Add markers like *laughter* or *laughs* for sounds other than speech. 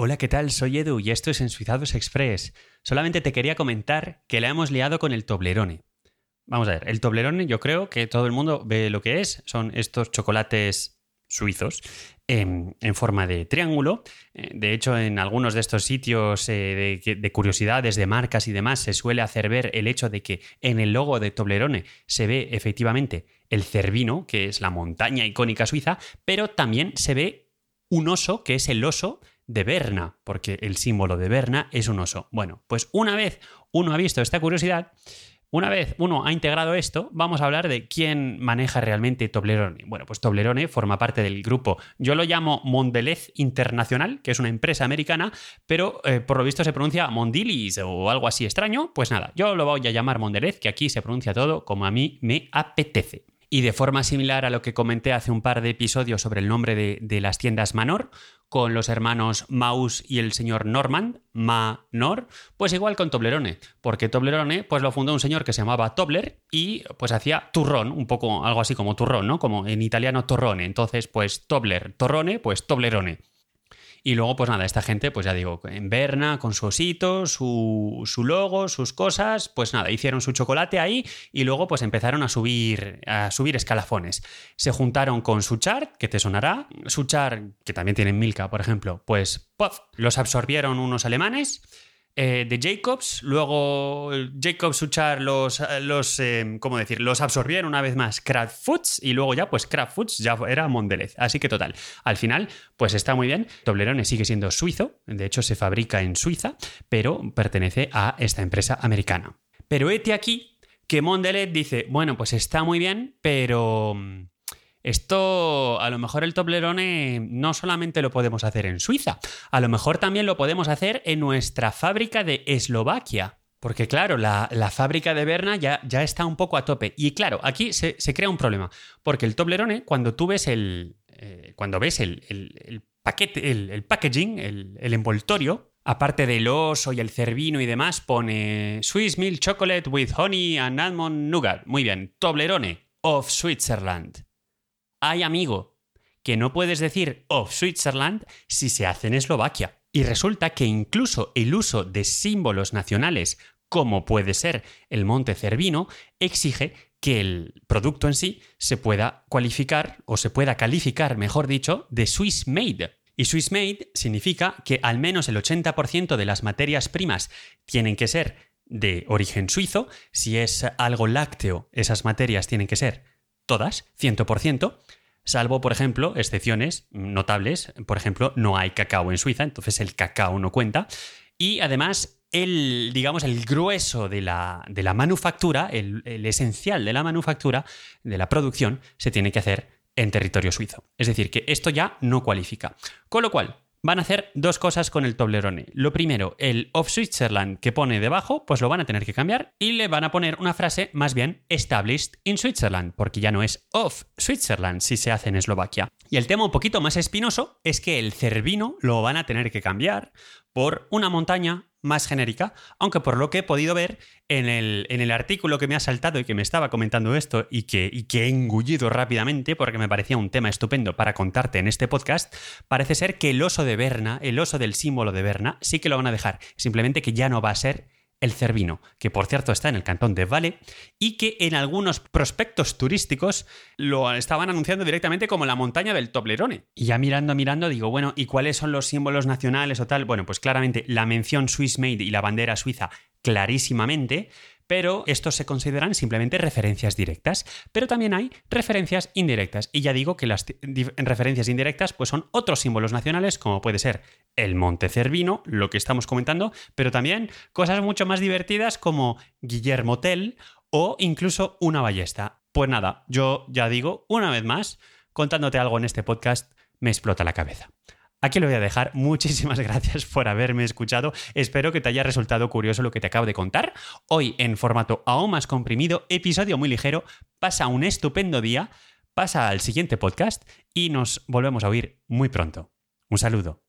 Hola, ¿qué tal? Soy Edu y esto es Ensuizados Express. Solamente te quería comentar que la hemos liado con el Toblerone. Vamos a ver, el Toblerone yo creo que todo el mundo ve lo que es. Son estos chocolates suizos en, forma de triángulo. Eh, de hecho, en algunos de estos sitios eh, de, curiosidades, de marcas y demás, se suele hacer ver el hecho de que en el logo de Toblerone se ve efectivamente el Cervino, que es la montaña icónica suiza, pero también se ve un oso, que es el oso de Berna, porque el símbolo de Berna es un oso. Bueno, pues una vez uno ha visto esta curiosidad, una vez uno ha integrado esto, vamos a hablar de quién maneja realmente Toblerone. Bueno, pues Toblerone forma parte del grupo, yo lo llamo Mondelez Internacional, que es una empresa americana, pero eh, por lo visto se pronuncia Mondilis o algo así extraño. Pues nada, yo lo voy a llamar Mondelez, que aquí se pronuncia todo como a mí me apetece. Y de forma similar a lo que comenté hace un par de episodios sobre el nombre de, las tiendas Manor, con los hermanos Maus y el señor Norman, Ma-Nor, pues igual con Toblerone, porque Toblerone pues lo fundó un señor que se llamaba Tobler y pues hacía turrón, un poco algo así como turrón, ¿no? Como en italiano torrone, entonces pues Tobler, torrone, pues Toblerone. Y luego, pues nada, esta gente, pues ya digo, en Berna, con su osito, su, su, logo, sus cosas, pues nada, hicieron su chocolate ahí y luego pues empezaron a subir, a subir escalafones. Se juntaron con Suchar, que te sonará, Suchar, que también tienen Milka, por ejemplo, pues los absorbieron unos alemanes eh, de Jacobs, luego Jacobs Uchar los, los eh, ¿cómo decir? Los absorbieron una vez más Kraft Foods y luego ya pues Kraft Foods ya era Mondelez. Así que total, al final pues está muy bien. Toblerone sigue siendo suizo, de hecho se fabrica en Suiza, pero pertenece a esta empresa americana. Pero este aquí que Mondelez dice, bueno, pues está muy bien, pero esto, a lo mejor el Toblerone no solamente lo podemos hacer en Suiza, a lo mejor también lo podemos hacer en nuestra fábrica de Eslovaquia. Porque claro, la, fábrica de Berna ya, ya, está un poco a tope. Y claro, aquí se, crea un problema. Porque el Toblerone, cuando tú ves el. Eh, cuando ves el, paquete, el, packaging, el, envoltorio, aparte del oso y el cervino y demás, pone Swiss Milk Chocolate with Honey and Almond Nougat. Muy bien, Toblerone of Switzerland. Ay, amigo, que no puedes decir of Switzerland si se hace en Eslovaquia. Y resulta que incluso el uso de símbolos nacionales, como puede ser el monte Cervino, exige que el producto en sí se pueda cualificar o se pueda calificar, mejor dicho, de Swiss Made. Y Swiss Made significa que al menos el 80% de las materias primas tienen que ser de origen suizo. Si es algo lácteo, esas materias tienen que ser todas, 100%, salvo, por ejemplo, excepciones notables. Por ejemplo, no hay cacao en Suiza, entonces el cacao no cuenta. Y además, el, digamos, el grueso de la, de la manufactura, el, el esencial de la manufactura, de la producción, se tiene que hacer en territorio suizo. Es decir, que esto ya no cualifica. Con lo cual, van a hacer dos cosas con el Toblerone. Lo primero, el of Switzerland que pone debajo, pues lo van a tener que cambiar y le van a poner una frase más bien established in Switzerland, porque ya no es of Switzerland si se hace en Eslovaquia. Y el tema un poquito más espinoso es que el cervino lo van a tener que cambiar por una montaña más genérica, aunque por lo que he podido ver en el, en el artículo que me ha saltado y que me estaba comentando esto y que, y que he engullido rápidamente porque me parecía un tema estupendo para contarte en este podcast, parece ser que el oso de Berna, el oso del símbolo de Berna, sí que lo van a dejar, simplemente que ya no va a ser el Cervino, que por cierto está en el cantón de Vale y que en algunos prospectos turísticos lo estaban anunciando directamente como la montaña del Toblerone. Y ya mirando, mirando, digo, bueno, ¿y cuáles son los símbolos nacionales o tal? Bueno, pues claramente la mención Swiss Made y la bandera suiza clarísimamente, pero estos se consideran simplemente referencias directas. Pero también hay referencias indirectas. Y ya digo que las referencias indirectas pues son otros símbolos nacionales, como puede ser el Monte Cervino, lo que estamos comentando, pero también cosas mucho más divertidas como Guillermo Tell o incluso una ballesta. Pues nada, yo ya digo, una vez más, contándote algo en este podcast, me explota la cabeza. Aquí lo voy a dejar. Muchísimas *laughs* gracias por haberme escuchado. Espero que te haya resultado curioso lo que te acabo de contar. Hoy en formato aún más comprimido, episodio muy ligero. Pasa un estupendo día, pasa al siguiente podcast y nos volvemos a oír muy pronto. Un saludo.